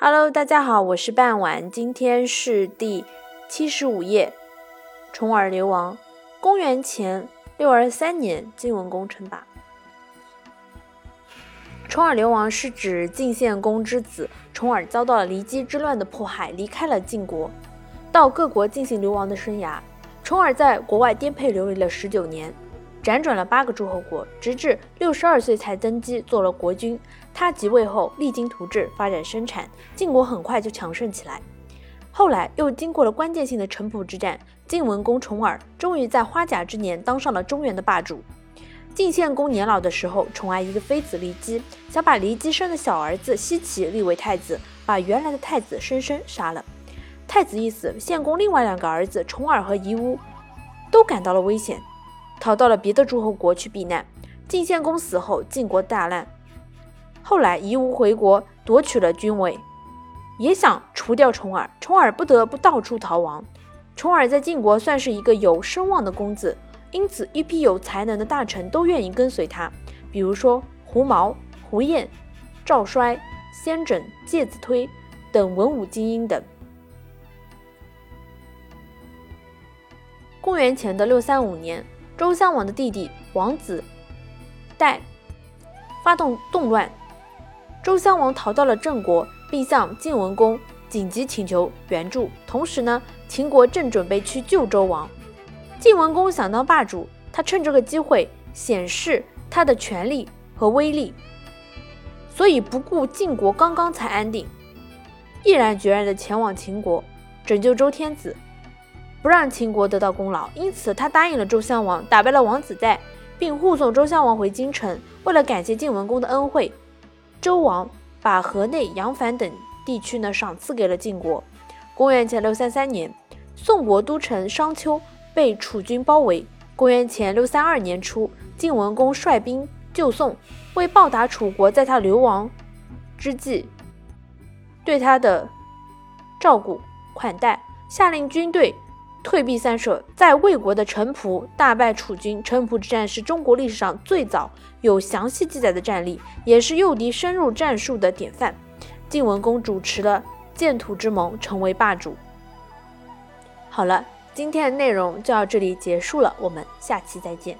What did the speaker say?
Hello，大家好，我是半晚，今天是第七十五页。重耳流亡，公元前六二三年，晋文公称霸。重耳流亡是指晋献公之子重耳遭到了骊姬之乱的迫害，离开了晋国，到各国进行流亡的生涯。重耳在国外颠沛流离了十九年。辗转了八个诸侯国，直至六十二岁才登基做了国君。他即位后励精图治，发展生产，晋国很快就强盛起来。后来又经过了关键性的城濮之战，晋文公重耳终于在花甲之年当上了中原的霸主。晋献公年老的时候，宠爱一个妃子骊姬，想把骊姬生的小儿子奚齐立为太子，把原来的太子申生杀了。太子一死，献公另外两个儿子重耳和夷吾都感到了危险。逃到了别的诸侯国去避难。晋献公死后，晋国大乱。后来夷吾回国夺取了君位，也想除掉重耳，重耳不得不到处逃亡。重耳在晋国算是一个有声望的公子，因此一批有才能的大臣都愿意跟随他，比如说胡毛、胡彦、赵衰、先轸、介子推等文武精英等。公元前的六三五年。周襄王的弟弟王子代发动动乱，周襄王逃到了郑国，并向晋文公紧急请求援助。同时呢，秦国正准备去救周王。晋文公想当霸主，他趁这个机会显示他的权力和威力，所以不顾晋国刚刚才安定，毅然决然地前往秦国拯救周天子。不让秦国得到功劳，因此他答应了周襄王，打败了王子代，并护送周襄王回京城。为了感谢晋文公的恩惠，周王把河内、杨樊等地区呢赏赐给了晋国。公元前六三三年，宋国都城商丘被楚军包围。公元前六三二年初，晋文公率兵救宋，为报答楚国在他流亡之际对他的照顾款待，下令军队。退避三舍，在魏国的城濮大败楚军。城濮之战是中国历史上最早有详细记载的战例，也是诱敌深入战术的典范。晋文公主持了建土之盟，成为霸主。好了，今天的内容就到这里结束了，我们下期再见。